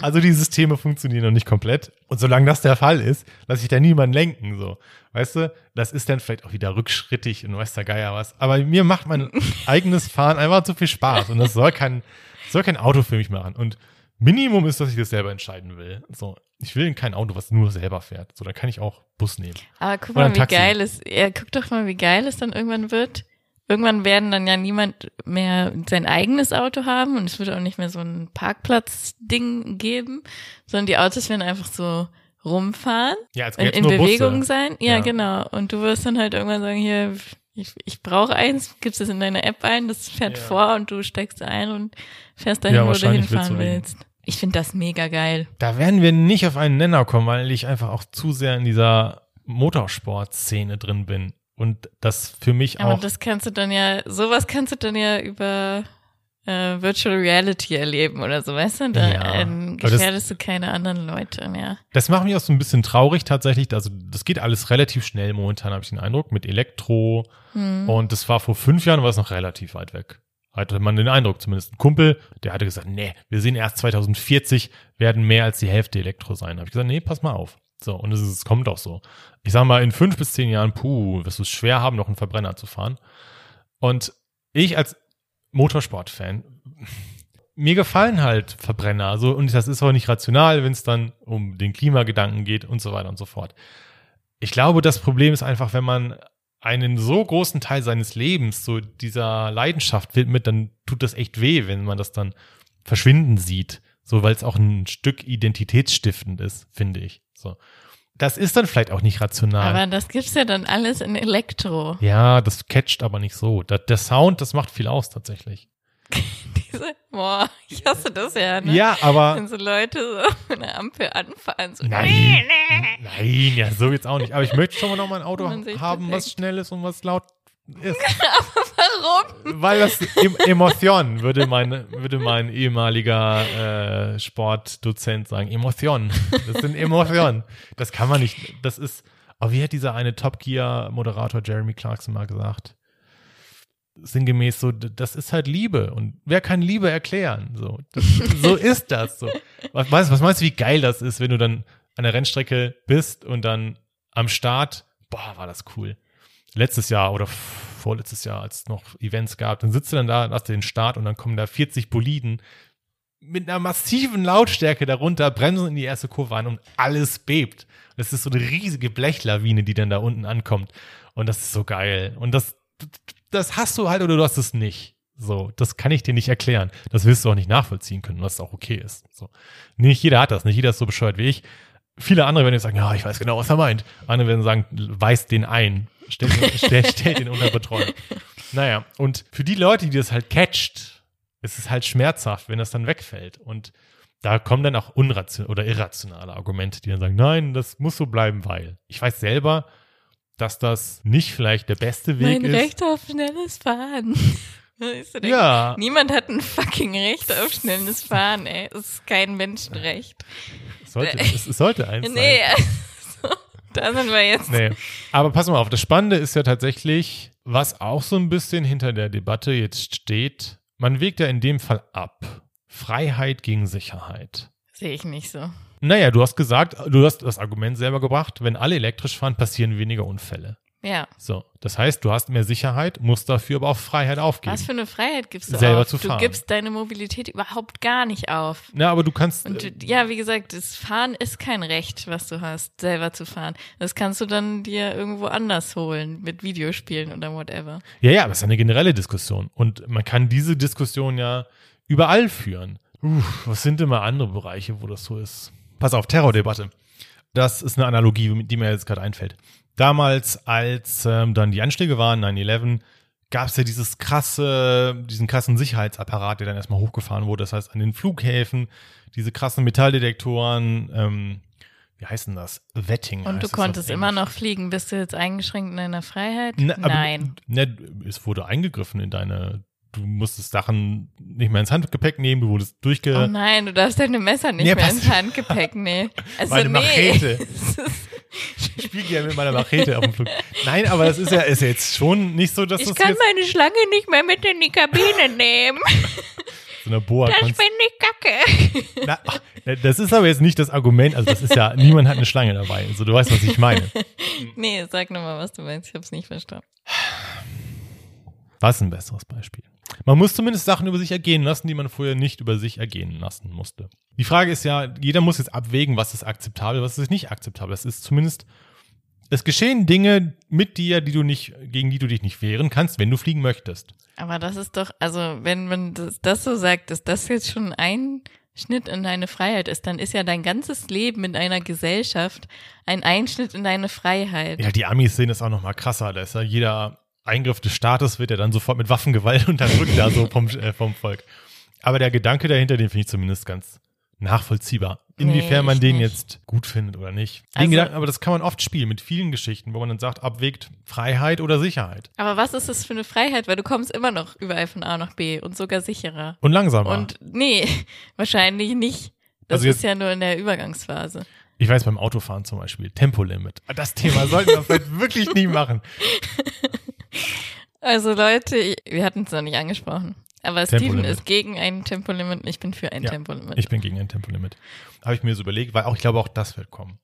Also die Systeme funktionieren noch nicht komplett. Und solange das der Fall ist, lasse ich da niemanden lenken, so. Weißt du, das ist dann vielleicht auch wieder rückschrittig und weiß der Geier was. Aber mir macht mein eigenes Fahren einfach zu viel Spaß. Und das soll kein, soll kein Auto für mich machen. Und Minimum ist, dass ich das selber entscheiden will. So, ich will kein Auto, was nur selber fährt. So, dann kann ich auch Bus nehmen. Aber guck mal, wie geil es, ja, guck doch mal, wie geil es dann irgendwann wird. Irgendwann werden dann ja niemand mehr sein eigenes Auto haben und es wird auch nicht mehr so ein Parkplatz-Ding geben, sondern die Autos werden einfach so rumfahren, ja, in, in Bewegung Busse. sein. Ja, ja, genau. Und du wirst dann halt irgendwann sagen, hier, ich, ich brauche eins, gibst es in deine App ein, das fährt ja. vor und du steigst ein und fährst dahin, ja, wo du hinfahren willst. Ich finde das mega geil. Da werden wir nicht auf einen Nenner kommen, weil ich einfach auch zu sehr in dieser Motorsport-Szene drin bin. Und das für mich Aber auch. das kannst du dann ja, sowas kannst du dann ja über äh, Virtual Reality erleben oder so, weißt du? Da ja, ähm, gefährdest das, du keine anderen Leute mehr. Das macht mich auch so ein bisschen traurig tatsächlich. Also das geht alles relativ schnell momentan, habe ich den Eindruck, mit Elektro. Hm. Und das war vor fünf Jahren, war es noch relativ weit weg hatte man den Eindruck, zumindest ein Kumpel, der hatte gesagt, nee, wir sehen erst 2040 werden mehr als die Hälfte Elektro sein. Habe ich gesagt, nee, pass mal auf. So, und es, es kommt auch so. Ich sag mal, in fünf bis zehn Jahren, puh, wirst du es schwer haben, noch einen Verbrenner zu fahren. Und ich als Motorsport-Fan, mir gefallen halt Verbrenner. Also, und das ist auch nicht rational, wenn es dann um den Klimagedanken geht und so weiter und so fort. Ich glaube, das Problem ist einfach, wenn man einen so großen Teil seines Lebens so dieser Leidenschaft widmet, dann tut das echt weh, wenn man das dann verschwinden sieht. So, weil es auch ein Stück identitätsstiftend ist, finde ich. So. Das ist dann vielleicht auch nicht rational. Aber das gibt's ja dann alles in Elektro. Ja, das catcht aber nicht so. Der, der Sound, das macht viel aus tatsächlich. Diese, boah, ich hasse das ja, ne? Ja, aber. Wenn so Leute so eine Ampel anfahren, so. Nein, nein, ja, so jetzt auch nicht. Aber ich möchte schon mal noch mal ein Auto haben, was schnell ist und was laut ist. aber warum? Weil das Emotion, würde mein, würde mein ehemaliger äh, Sportdozent sagen. Emotion. Das sind Emotionen. Das kann man nicht, das ist, aber wie hat dieser eine Top Gear Moderator Jeremy Clarkson mal gesagt? sinngemäß so, das ist halt Liebe. Und wer kann Liebe erklären? So, das, so ist das. So. Was, was meinst du, wie geil das ist, wenn du dann an der Rennstrecke bist und dann am Start, boah, war das cool. Letztes Jahr oder vorletztes Jahr, als es noch Events gab, dann sitzt du dann da, hast du den Start und dann kommen da 40 Boliden mit einer massiven Lautstärke darunter, bremsen in die erste Kurve ein und alles bebt. Das ist so eine riesige Blechlawine, die dann da unten ankommt. Und das ist so geil. Und das, das hast du halt oder du hast es nicht. So, das kann ich dir nicht erklären. Das wirst du auch nicht nachvollziehen können, was auch okay ist. So. Nicht jeder hat das, nicht jeder ist so bescheuert wie ich. Viele andere werden jetzt sagen, ja, ich weiß genau, was er meint. Andere werden sagen, weis den ein. Stell, stell, stell den unter Betreuung. Naja, und für die Leute, die das halt catcht, ist es halt schmerzhaft, wenn das dann wegfällt. Und da kommen dann auch unrationale oder irrationale Argumente, die dann sagen, nein, das muss so bleiben, weil. Ich weiß selber, dass das nicht vielleicht der beste Weg mein ist. Mein Recht auf schnelles Fahren. ja. Niemand hat ein fucking Recht auf schnelles Fahren, ey. Es ist kein Menschenrecht. Sollte, es, es sollte eins nee, sein. Da sind wir jetzt. Nee. Aber pass mal auf, das Spannende ist ja tatsächlich, was auch so ein bisschen hinter der Debatte jetzt steht, man wägt ja in dem Fall ab. Freiheit gegen Sicherheit. Sehe ich nicht so. Naja, du hast gesagt, du hast das Argument selber gebracht, wenn alle elektrisch fahren, passieren weniger Unfälle. Ja. So, das heißt, du hast mehr Sicherheit, musst dafür aber auch Freiheit aufgeben. Was für eine Freiheit gibst du selber auf? zu fahren. Du gibst deine Mobilität überhaupt gar nicht auf. Na, aber du kannst. Und du, ja, wie gesagt, das Fahren ist kein Recht, was du hast, selber zu fahren. Das kannst du dann dir irgendwo anders holen, mit Videospielen oder whatever. Ja, ja, aber es ist eine generelle Diskussion. Und man kann diese Diskussion ja überall führen. Uff, was sind immer andere Bereiche, wo das so ist? Pass auf, Terrordebatte. Das ist eine Analogie, die mir jetzt gerade einfällt. Damals, als ähm, dann die Anschläge waren, 9-11, gab es ja dieses krasse, diesen krassen Sicherheitsapparat, der dann erstmal hochgefahren wurde. Das heißt, an den Flughäfen, diese krassen Metalldetektoren, ähm, wie heißt denn das? Wetting. Und du konntest immer noch fliegen. Bist du jetzt eingeschränkt in deiner Freiheit? Ne, aber- Nein. Ne, es wurde eingegriffen in deine, du musstest Sachen nicht mehr ins Handgepäck nehmen, du wurdest durchge... Oh nein, du darfst deine Messer nicht Nee, mehr ins Handgepäck nehmen. Also Meine nee. Machete. Ich spiele gerne mit meiner Machete auf dem Flug. Nein, aber es ist ja ist ja jetzt schon nicht so, dass Ich das kann jetzt meine Schlange nicht mehr mit in die Kabine nehmen. so eine Boa Das konntest- finde ich kacke. Na, ach, das ist aber jetzt nicht das Argument, also das ist ja, niemand hat eine Schlange dabei. Also du weißt, was ich meine. Nee, sag nochmal, was du meinst. Ich hab's nicht verstanden. Was ein besseres Beispiel? Man muss zumindest Sachen über sich ergehen lassen, die man vorher nicht über sich ergehen lassen musste. Die Frage ist ja, jeder muss jetzt abwägen, was ist akzeptabel, was ist nicht akzeptabel. Es ist zumindest, es geschehen Dinge mit dir, die du nicht, gegen die du dich nicht wehren kannst, wenn du fliegen möchtest. Aber das ist doch, also wenn man das, das so sagt, dass das jetzt schon ein Schnitt in deine Freiheit ist, dann ist ja dein ganzes Leben in einer Gesellschaft ein Einschnitt in deine Freiheit. Ja, die Amis sehen das auch noch mal krasser. Da ist ja jeder Eingriff des Staates wird ja dann sofort mit Waffengewalt unterdrückt da so vom, äh, vom Volk. Aber der Gedanke dahinter, den finde ich zumindest ganz nachvollziehbar. Inwiefern Nee, man den nicht. jetzt gut findet oder nicht. Den Also- Gedanken, aber das kann man oft spielen mit vielen Geschichten, wo man dann sagt, abwägt Freiheit oder Sicherheit. Aber was ist das für eine Freiheit? Weil du kommst immer noch überall von A nach B und sogar sicherer. Und langsamer. Und nee, wahrscheinlich nicht. Das Also jetzt- ist ja nur in der Übergangsphase. ich weiß beim Autofahren zum Beispiel, Tempolimit. Das Thema sollten wir vielleicht wirklich nie machen. Also Leute, wir hatten es noch nicht angesprochen. Aber Steven ist gegen ein Tempolimit und ich bin für ein Ja, Tempolimit. Ich bin gegen ein Tempolimit. Habe ich mir so überlegt, weil auch ich glaube, auch das wird kommen.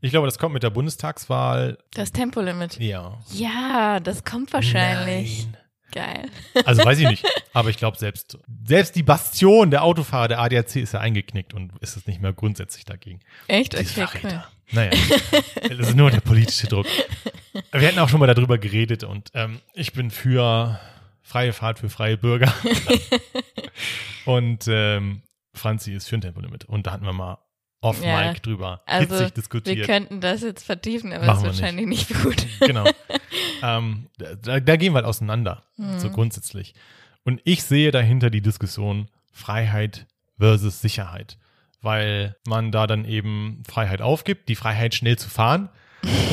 Ich glaube, das kommt mit der Bundestagswahl. das Tempolimit. Ja. Ja, das kommt wahrscheinlich. Nein. Geil. Also weiß ich nicht. Aber ich glaube, selbst, selbst die Bastion der Autofahrer, der ADAC, ist ja eingeknickt und ist es nicht mehr grundsätzlich dagegen. Echt? Diese Okay, cool. Verräter. Naja, das ist nur der politische Druck. Wir hatten auch schon mal darüber geredet und ähm, ich bin für freie Fahrt für freie Bürger. und ähm, Franzi ist für ein Tempolimit. Und da hatten wir mal off Ja. Mic drüber Also, hitzig Wir diskutiert. könnten das jetzt vertiefen, aber Machen das ist wir wahrscheinlich nicht, gut. genau. ähm, da, da gehen wir halt auseinander, so Mhm. grundsätzlich. Und ich sehe dahinter die Diskussion Freiheit versus Sicherheit, weil man da dann eben Freiheit aufgibt, die Freiheit schnell zu fahren.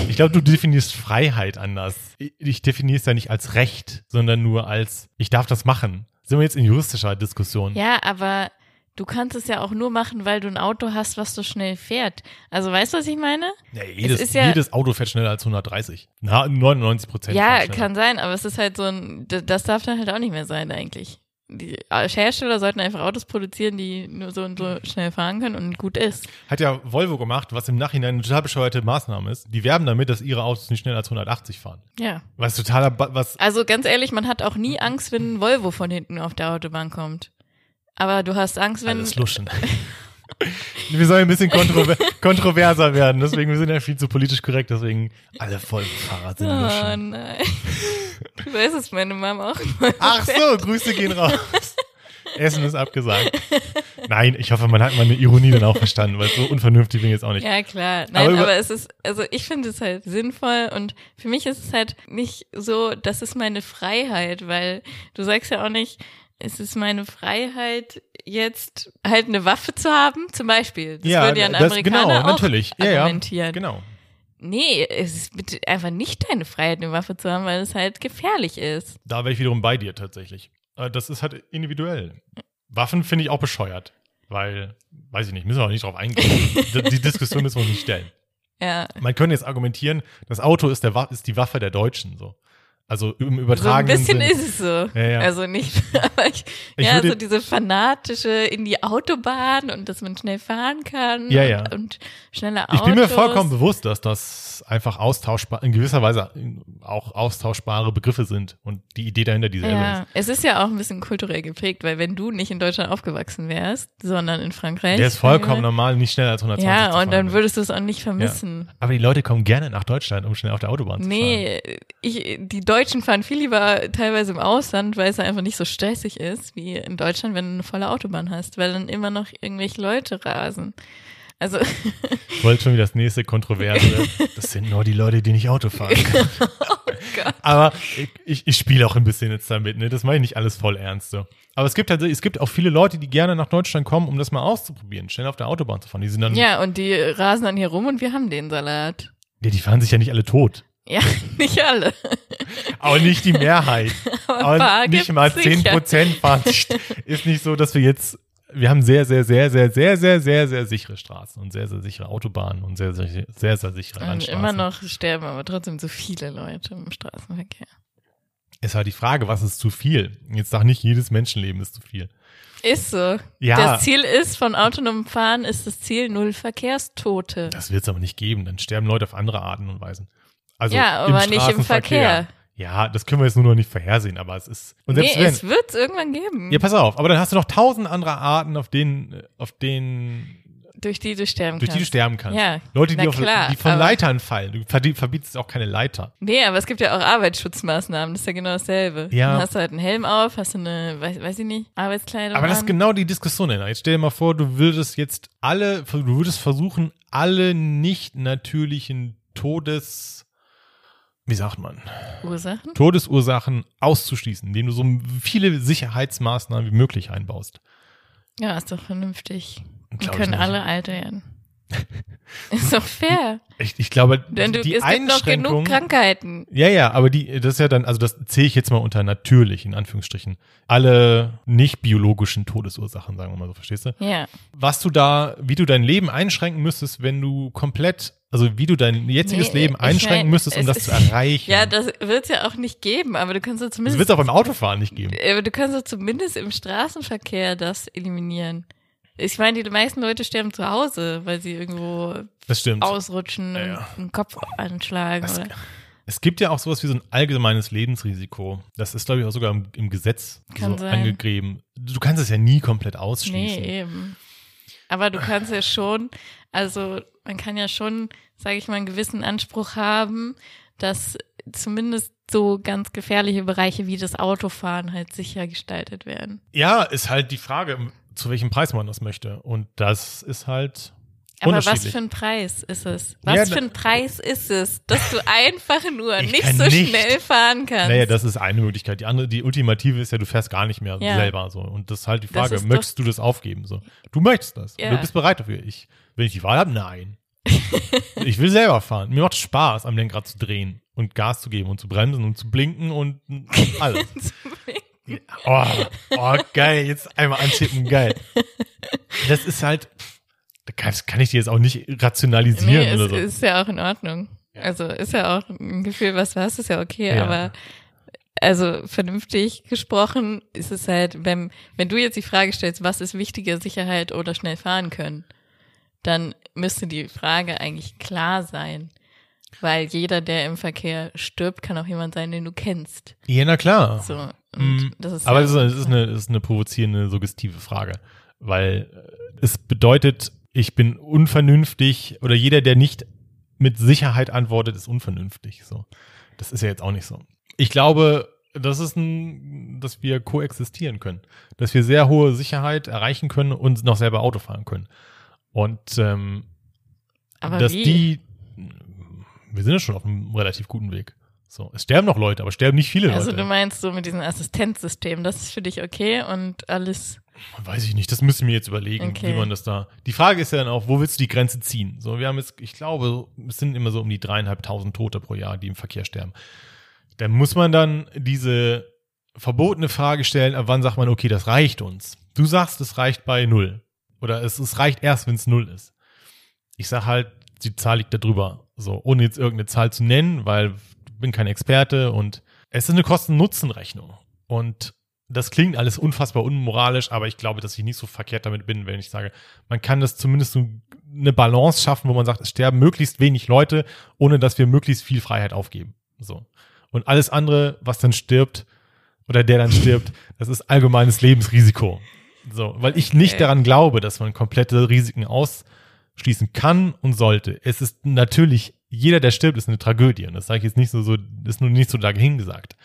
Ich glaube, du definierst Freiheit anders. Ich, definiere es ja nicht als Recht, sondern nur als, ich darf das machen. Sind wir jetzt in juristischer Diskussion? Ja, aber du kannst es ja auch nur machen, weil du ein Auto hast, was so schnell fährt. Also weißt du, was ich meine? Ja, jedes, ist ja- jedes Auto fährt schneller als 130. Na, 99 Prozent. Ja, kann sein, aber es ist halt so ein, das darf dann halt auch nicht mehr sein eigentlich. Die Hersteller sollten einfach Autos produzieren, die nur so und so schnell fahren können und gut ist. Hat ja Volvo gemacht, was im Nachhinein eine total bescheuerte Maßnahme ist. Die werben damit, dass ihre Autos nicht schneller als 180 fahren. Ja. Was totaler, Ba- was, Also ganz ehrlich, man hat auch nie Angst, wenn ein Volvo von hinten auf der Autobahn kommt. Aber du hast Angst, wenn. alles luschen. Wir sollen ein bisschen kontrover kontroverser werden, deswegen, wir sind ja viel zu politisch korrekt, deswegen alle Volvo-Fahrer sind Oh luschen. nein. Du weißt, dass meine Mama auch Ach so, Grüße gehen raus. Essen ist abgesagt. Nein, ich hoffe, man hat meine Ironie dann auch verstanden, weil so unvernünftig bin ich jetzt auch nicht. Ja, klar. Nein, Aber aber, es ist, also ich finde es halt sinnvoll und für mich ist es halt nicht so, das ist meine Freiheit, weil du sagst ja auch nicht, es ist meine Freiheit, jetzt halt eine Waffe zu haben, zum Beispiel. Das würde ja ein das- Amerikaner genau, auch natürlich. Ja, ja, argumentieren. genau. Nee, es ist bitte einfach nicht deine Freiheit, eine Waffe zu haben, weil es halt gefährlich ist. Da wäre ich wiederum bei dir tatsächlich. Äh, Das ist halt individuell. Waffen finde ich auch bescheuert, weil, weiß ich nicht, müssen wir auch nicht drauf eingehen. die, Diskussion müssen wir uns nicht stellen. Ja. Man könnte jetzt argumentieren, das Auto ist, der, ist die Waffe der Deutschen, so. Also im So ein übertragenen bisschen Sinn. ist es so. Ja, ja. Also nicht, aber ich, Ich ja, so diese fanatische in die Autobahn und dass man schnell fahren kann Ja, und, ja. und schnelle Autos. Ich bin mir vollkommen bewusst, dass das einfach austauschbar, in gewisser Weise auch austauschbare Begriffe sind und die Idee dahinter dieselbe ist. Ja, es ist ja auch ein bisschen kulturell geprägt, weil wenn du nicht in Deutschland aufgewachsen wärst, sondern in Frankreich. Der ist vollkommen normal, nicht schneller als 120 Ja, zu fahren. und dann würdest du es auch nicht vermissen. Aber die Leute kommen gerne nach Deutschland, um schnell auf der Autobahn zu fahren. Nee, ich, die Deutschen fahren viel lieber teilweise im Ausland, weil es einfach nicht so stressig ist wie in Deutschland, wenn du eine volle Autobahn hast, weil dann immer noch irgendwelche Leute rasen. Also, Ich wollte schon wieder das nächste Kontroverse. Das sind nur die Leute, die nicht Auto fahren können. Gott. Aber ich, ich, spiele auch ein bisschen jetzt damit, ne? Das mache ich nicht alles voll ernst. So. Aber es gibt halt, es gibt auch viele Leute, die gerne nach Deutschland kommen, um das mal auszuprobieren, schnell auf der Autobahn zu fahren. Die sind dann, ja, Ja, und die rasen dann hier rum und wir haben den Salat. die fahren sich ja nicht alle tot. Ja, nicht alle. Aber nicht die Mehrheit. Aber nicht mal 10 sicher. Prozent fahren. Ist nicht so, dass wir jetzt, wir haben sehr, sehr, sehr, sehr, sehr, sehr, sehr, sehr sichere Straßen und sehr, sehr sichere Autobahnen und sehr, sehr, sehr, sehr sichere Und Landstraßen. immer noch sterben aber trotzdem so viele Leute im Straßenverkehr. Ist halt die Frage, was ist zu viel? Jetzt sag nicht, jedes Menschenleben ist zu viel. Ist so. Ja. Das Ziel ist, von autonomem Fahren ist das Ziel null Verkehrstote. Das wird es aber nicht geben. Dann sterben Leute auf andere Arten und Weisen. Also Ja, aber nicht im. Verkehr. Ja, das können wir jetzt nur noch nicht vorhersehen, aber es ist. Und Nee, selbst wenn. es wird es irgendwann geben, ja, pass auf, aber dann hast du noch tausend andere Arten, auf denen, auf denen, durch die du sterben durch die du kannst. sterben kannst. Ja, Leute, die, auf, klar, die von Leitern fallen. Du verbietest auch keine Leiter. Nee, aber es gibt ja auch Arbeitsschutzmaßnahmen, das ist ja genau dasselbe. Ja. Dann hast du halt einen Helm auf, hast du eine, weiß, weiß ich nicht, Arbeitskleidung Aber das ist genau die Diskussion. Jetzt stell dir mal vor, du würdest jetzt alle, du würdest versuchen, alle nicht natürlichen Todes, wie sagt man, Ursachen? Todesursachen auszuschließen, indem du so viele Sicherheitsmaßnahmen wie möglich einbaust. Ja, ist doch vernünftig. Wir können alle alt werden. ist doch fair. Ich, ich glaube, Denn du, die es gibt noch genug Einschränkung. Krankheiten. Ja, ja, aber die, das ist ja dann, also das zähle ich jetzt mal unter natürlich, in Anführungsstrichen. Alle nicht biologischen Todesursachen, sagen wir mal so, verstehst du? Ja. Was du da, wie du dein Leben einschränken müsstest, wenn du komplett, also wie du dein jetziges Nee, Leben einschränken mein, müsstest, um das ist- zu erreichen. Ja, das wird es ja auch nicht geben, aber du kannst das zumindest, wird es auch beim Autofahren nicht geben. aber du kannst doch zumindest im Straßenverkehr das eliminieren. Ich meine, die meisten Leute sterben zu Hause, weil sie irgendwo Das ausrutschen Ja, und ja. einen Kopf anschlagen. Es, oder. es gibt ja auch sowas wie so ein allgemeines Lebensrisiko. Das ist, glaube ich, auch sogar im, im Gesetz Kann so sein. angegeben. Du kannst es ja nie komplett ausschließen. Nee, eben. Aber du kannst ja schon, also man kann ja schon, sage ich mal, einen gewissen Anspruch haben, dass zumindest so ganz gefährliche Bereiche wie das Autofahren halt sicher gestaltet werden. Ja, ist halt die Frage, zu welchem Preis man das möchte. Und das ist halt Aber was für ein Preis ist es? Was Ja, für ein Preis ist es, dass du einfach nur Ich nicht so nicht. schnell fahren kannst? Naja, das ist eine Möglichkeit. Die andere, die ultimative ist ja, du fährst gar nicht mehr Ja. selber so. Und das ist halt die Frage, möchtest du das aufgeben? So, du möchtest das. Ja. Du bist bereit dafür. Ich, wenn ich die Wahl habe, nein. ich will selber fahren. Mir macht Spaß, am Lenkrad zu drehen und Gas zu geben und zu bremsen und zu blinken und alles. Oh, oh, geil. Jetzt einmal antippen, geil. Das ist halt, das kann, ich dir jetzt auch nicht rationalisieren nee, oder so. ist ja auch in Ordnung. Also ist ja auch ein Gefühl, was du hast, ist ja okay, Ja. aber also vernünftig gesprochen ist es halt, wenn, wenn du jetzt die Frage stellst, was ist wichtiger, Sicherheit oder schnell fahren können, dann müsste die Frage eigentlich klar sein. Weil jeder, der im Verkehr stirbt, kann auch jemand sein, den du kennst. ja, na klar. So. Ist Aber ja, das ist, ist eine, das ist eine provozierende, suggestive Frage. Weil äh, es bedeutet, ich bin unvernünftig oder jeder, der nicht mit Sicherheit antwortet, ist unvernünftig. So. Das ist ja jetzt auch nicht so. Ich glaube, das ist ein, dass wir koexistieren können. Dass wir sehr hohe Sicherheit erreichen können und noch selber Auto fahren können. Und ähm, aber dass wie? die, wir sind ja schon auf einem relativ guten Weg. So, es sterben noch Leute, aber sterben nicht viele also Leute. du meinst so mit diesem Assistenzsystem, das ist für dich okay und alles. Weiß ich nicht, das müssen wir jetzt überlegen, Okay. wie man das da. Die Frage ist ja dann auch, wo willst du die Grenze ziehen? So, wir haben jetzt, ich glaube, es sind immer so um die dreieinhalbtausend Tote pro Jahr, die im Verkehr sterben. Dann muss man dann diese verbotene Frage stellen, ab wann sagt man, okay, das reicht uns. Du sagst, es reicht bei null. Oder es, es reicht erst, wenn es null ist. Ich sag halt, die Zahl liegt da drüber. So, ohne jetzt irgendeine Zahl zu nennen, weil bin kein Experte und es ist eine Kosten-Nutzen-Rechnung. Und das klingt alles unfassbar unmoralisch, aber ich glaube, dass ich nicht so verkehrt damit bin, wenn ich sage, man kann das zumindest eine Balance schaffen, wo man sagt, es sterben möglichst wenig Leute, ohne dass wir möglichst viel Freiheit aufgeben. So. Und alles andere, was dann stirbt, oder der dann stirbt, das ist allgemeines Lebensrisiko. So, weil ich nicht Okay. daran glaube, dass man komplette Risiken ausschließen kann und sollte. Es ist natürlich, jeder, der stirbt, ist eine Tragödie. Und das sage ich jetzt nicht so, so, ist nur nicht so dahingesagt.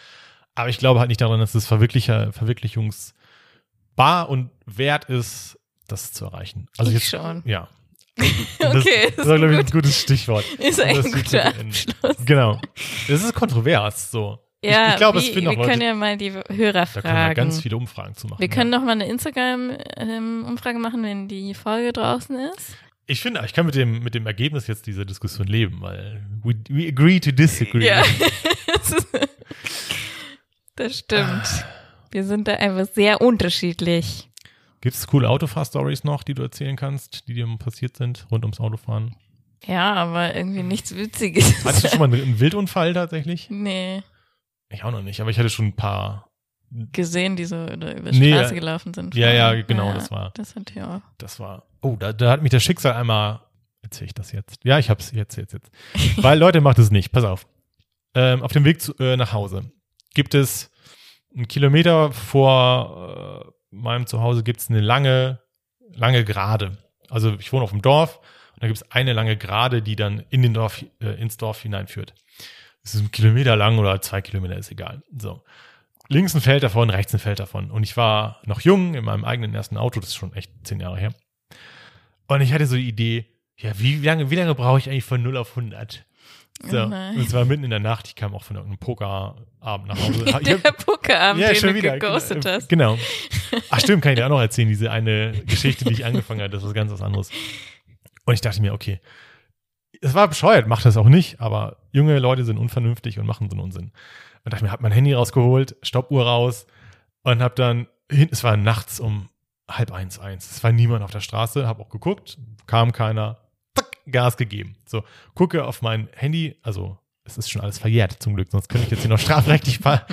Aber ich glaube halt nicht daran, dass es Verwirklicher, verwirklichungsbar und wert ist, das zu erreichen. Also Ich jetzt, schon. Ja. Okay, das, das war, glaube ich, ein gutes Stichwort. Ist ein das guter. Abschluss. Genau. Das ist kontrovers, so. Ja, ich, ich glaube, es finden auch wir Leute, können ja mal die Hörer da können wir fragen. ganz viele Umfragen zu machen. wir können ja. noch mal eine Instagram-Umfrage machen, wenn die Folge draußen ist. Ich finde, ich kann mit dem, mit dem Ergebnis jetzt dieser Diskussion leben, weil we, we agree to disagree. Ja. Das stimmt. Wir sind da einfach sehr unterschiedlich. Gibt es coole Autofahr-Stories noch, die du erzählen kannst, die dir passiert sind, rund ums Autofahren? Ja, aber irgendwie nichts Witziges. Hattest du schon mal einen, einen Wildunfall tatsächlich? nee, Ich auch noch nicht, aber ich hatte schon ein paar. Gesehen, die so über die Nee, Straße ja. gelaufen sind. Ja, ja, genau, das war- Das ich auch. Das war. Oh, da, da hat mich das Schicksal einmal. Erzähle ich das jetzt? Ja, ich hab's jetzt, jetzt, jetzt. Weil Leute, macht es nicht. Pass auf. Ähm, auf dem Weg zu, äh, nach Hause gibt es einen Kilometer vor äh, meinem Zuhause gibt es eine lange, lange Gerade. Also ich wohne auf dem Dorf und da gibt es eine lange Gerade, die dann in den Dorf, äh, ins Dorf hineinführt. Das ist ein Kilometer lang oder zwei Kilometer, ist egal. So. Links ein Feld davon, rechts ein Feld davon. Und ich war noch jung in meinem eigenen ersten Auto, das ist schon echt zehn Jahre her. Und ich hatte so die Idee, ja, wie lange, wie lange brauche ich eigentlich von 0 auf 100? So, Oh es war mitten in der Nacht, ich kam auch von irgendeinem Pokerabend nach Hause. Der hab- Pokerabend, ja, den schon du wieder. geghostet genau, hast. Genau. Ach stimmt, kann ich dir auch noch erzählen, diese eine Geschichte, die ich angefangen habe, das ist was ganz was anderes. Und ich dachte mir, okay, es war bescheuert, macht das auch nicht, aber junge Leute sind unvernünftig und machen so einen Unsinn. Und dachte mir, hab mein Handy rausgeholt, Stoppuhr raus und hab dann, es war nachts um halb eins, eins. Es war niemand auf der Straße, hab auch geguckt, kam keiner, zack, Gas gegeben. So, gucke auf mein Handy, also es ist schon alles verjährt zum Glück, sonst könnte ich jetzt hier noch strafrechtlich fall.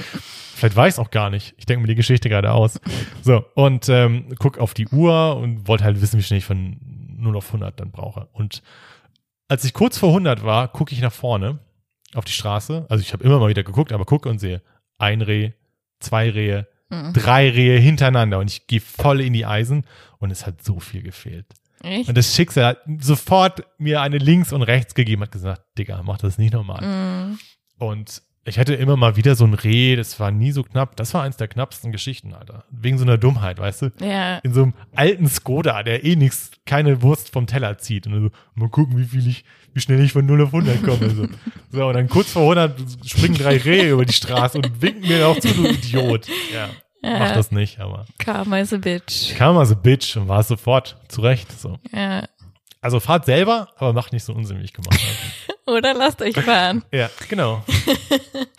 Vielleicht weiß auch gar nicht. Ich denke mir die Geschichte gerade aus. So, und ähm, guck auf die Uhr und wollte halt wissen, wie schnell ich von 0 auf 100 dann brauche. Und als ich kurz vor 100 war, gucke ich nach vorne auf die Straße. Also ich habe immer mal wieder geguckt, aber gucke und sehe ein Reh, zwei Rehe, Mhm. drei Rehe hintereinander und ich gehe voll in die Eisen und es hat so viel gefehlt. Echt? Und das Schicksal hat sofort mir eine links und rechts gegeben, hat gesagt, Digga, mach das nicht normal. Mhm. Und ich hatte immer mal wieder so ein Reh, das war nie so knapp. Das war eins der knappsten Geschichten, Alter. Wegen so einer Dummheit, weißt du? Ja, In so einem alten Skoda, der eh nichts, keine Wurst vom Teller zieht. Und so, mal gucken, wie viel ich, wie schnell ich von 0 auf 100 komme. So, so und dann kurz vor 100 springen drei Rehe über die Straße und winken mir auch zu, du Idiot. Ja, Ja. mach das nicht, aber Karma is a bitch. kam mal so Bitch und war es sofort zurecht. So. Ja. Also fahrt selber, aber macht nicht so Unsinn, wie ich gemacht habe. Oder lasst euch fahren. Ja, genau.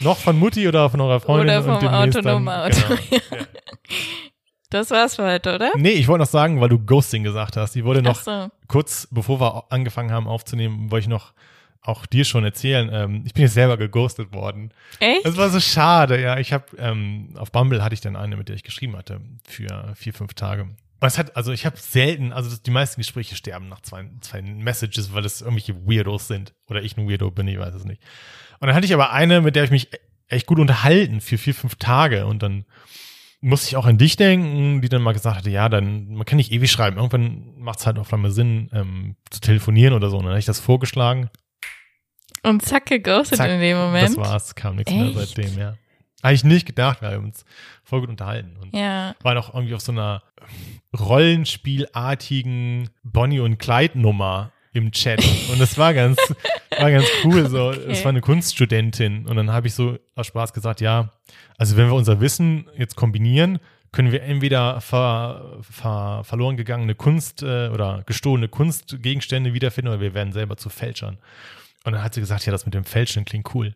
Noch von Mutti oder von eurer Freundin Oder vom autonomen dann, Auto. Genau. Ja. Das war's für heute, oder? Nee, ich wollte noch sagen, weil du Ghosting gesagt hast. Ich wollte noch so. kurz, bevor wir angefangen haben aufzunehmen, wollte ich noch auch dir schon erzählen. Ähm, ich bin jetzt selber geghostet worden. Echt? Das war so schade, ja. Ich habe ähm, auf Bumble hatte ich dann eine, mit der ich geschrieben hatte für vier, fünf Tage. Und es hat, also ich habe selten, also das, die meisten Gespräche sterben nach zwei, zwei Messages, weil es irgendwelche Weirdos sind. Oder ich ein Weirdo bin, ich weiß es nicht. Und dann hatte ich aber eine, mit der ich mich echt gut unterhalten für vier, fünf Tage. Und dann musste ich auch an dich denken, die dann mal gesagt hatte, ja, dann, man kann nicht ewig schreiben. Irgendwann macht es halt auf einmal Sinn, ähm, zu telefonieren oder so. Und dann habe ich das vorgeschlagen. Und zack, geghostet Zack, in dem Moment. Das war's, kam nichts mehr Echt? seitdem, ja. Habe ich nicht gedacht, wir haben uns voll gut unterhalten. Und Ja. waren auch irgendwie auf so einer Rollenspielartigen Bonnie und Clyde Nummer im Chat. Und das war ganz, war ganz cool. So, Okay. es war eine Kunststudentin. Und dann habe ich so aus Spaß gesagt, ja, also wenn wir unser Wissen jetzt kombinieren, können wir entweder ver, ver, verloren gegangene Kunst äh, oder gestohlene Kunstgegenstände wiederfinden oder wir werden selber zu Fälschern. Und dann hat sie gesagt, ja, das mit dem Fälschen klingt cool.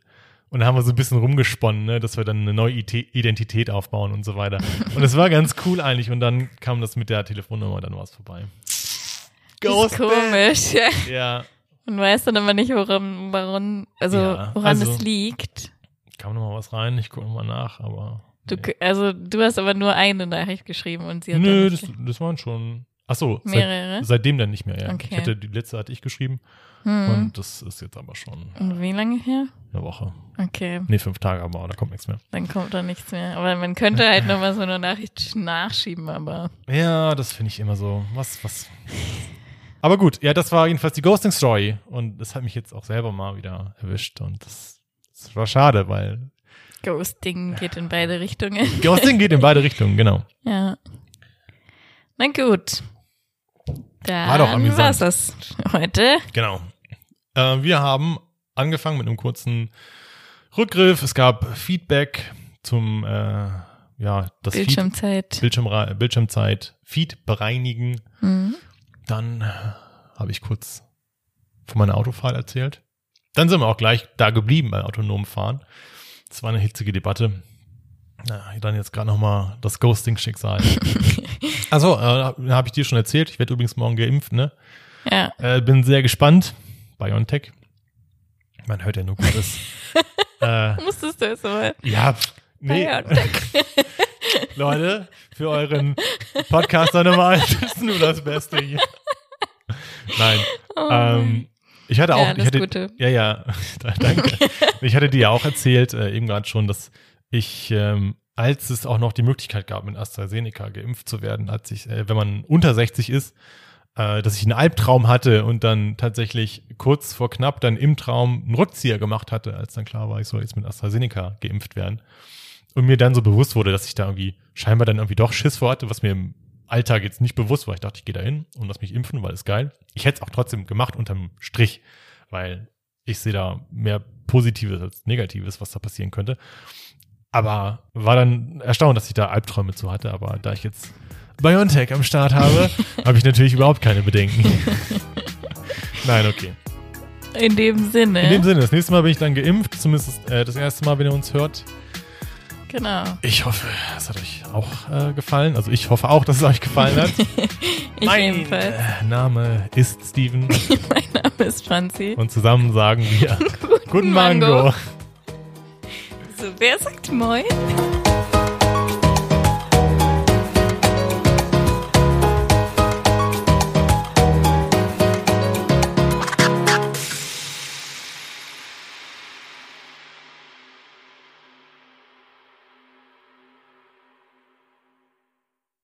Und dann haben wir so ein bisschen rumgesponnen, ne, dass wir dann eine neue Identität aufbauen und so weiter. Und es war ganz cool eigentlich. Und dann kam das mit der Telefonnummer, dann war es vorbei. Ist komisch. Ja. Ja, Und weiß dann aber nicht, woran, warum, also Ja, woran also- es liegt. kam noch mal was rein. Ich gucke noch mal nach, aber. Du, nee. also du hast aber nur eine Nachricht geschrieben und sie hat Nö, dann das, das waren schon. Ach so, seit, mehrere. seitdem dann nicht mehr, ja. Okay. Ich hatte, die letzte hatte ich geschrieben Hm. und das ist jetzt aber schon Und wie lange her? Eine Woche. Okay, Nee, fünf Tage, aber da kommt nichts mehr. dann kommt da nichts mehr. Aber man könnte halt nochmal so eine Nachricht nachschieben, aber Ja, das finde ich immer so. Was, was. Aber gut, ja, das war jedenfalls die Ghosting Story und das hat mich jetzt auch selber mal wieder erwischt und das, das war schade, weil Ghosting geht in beide Richtungen. Ghosting geht in beide Richtungen, genau. Ja. Na gut. Dann War doch amüsant. war's das heute. Genau. Äh, wir haben angefangen mit einem kurzen Rückgriff. Es gab Feedback zum, äh, ja, das Feed, Bildschirmzeit. Bildschirmra- Bildschirmzeit, Feed bereinigen. Mhm. Dann habe ich kurz von meiner Autofahrt erzählt. Dann sind wir auch gleich da geblieben bei autonomem Fahren. Das war eine hitzige Debatte. Na, dann jetzt gerade nochmal das Ghosting-Schicksal. also, äh, habe ich dir schon erzählt. Ich werde übrigens morgen geimpft, ne? Ja. Äh, bin sehr gespannt. BioNTech. Man hört ja nur Gutes. äh, Musstest du es mal. ja, nee. Leute, für euren Podcaster nochmal, das ist nur das Beste hier. Nein. Oh ähm, ich hatte auch, Ja, ich hatte, Gute. ja, ja, da- danke. ich hatte dir ja auch erzählt, äh, eben gerade schon, dass ich, ähm, als es auch noch die Möglichkeit gab, mit AstraZeneca geimpft zu werden, als ich, äh, wenn man unter 60 ist, äh, dass ich einen Albtraum hatte und dann tatsächlich kurz vor knapp dann im Traum einen Rückzieher gemacht hatte, als dann klar war, ich soll jetzt mit AstraZeneca geimpft werden. Und mir dann so bewusst wurde, dass ich da irgendwie scheinbar dann irgendwie doch Schiss vor hatte, was mir im Alltag jetzt nicht bewusst war. Ich dachte, ich gehe da hin und lass mich impfen, weil ist geil. Ich hätte es auch trotzdem gemacht unterm Strich, weil ich sehe da mehr Positives als Negatives, was da passieren könnte. Aber war dann erstaunt, dass ich da Albträume zu hatte. Aber da ich jetzt BioNTech am Start habe, habe ich natürlich überhaupt keine Bedenken. Nein, okay. In dem Sinne. In dem Sinne, das nächste Mal bin ich dann geimpft, zumindest äh, das erste Mal, wenn ihr uns hört. Genau. Ich hoffe, es hat euch auch äh, gefallen. Also ich hoffe auch, dass es euch gefallen hat. Ich ebenfalls. äh, Name ist Steven Mein Name ist Franzi. und zusammen sagen wir Guten Mango. So, wer sagt Moin?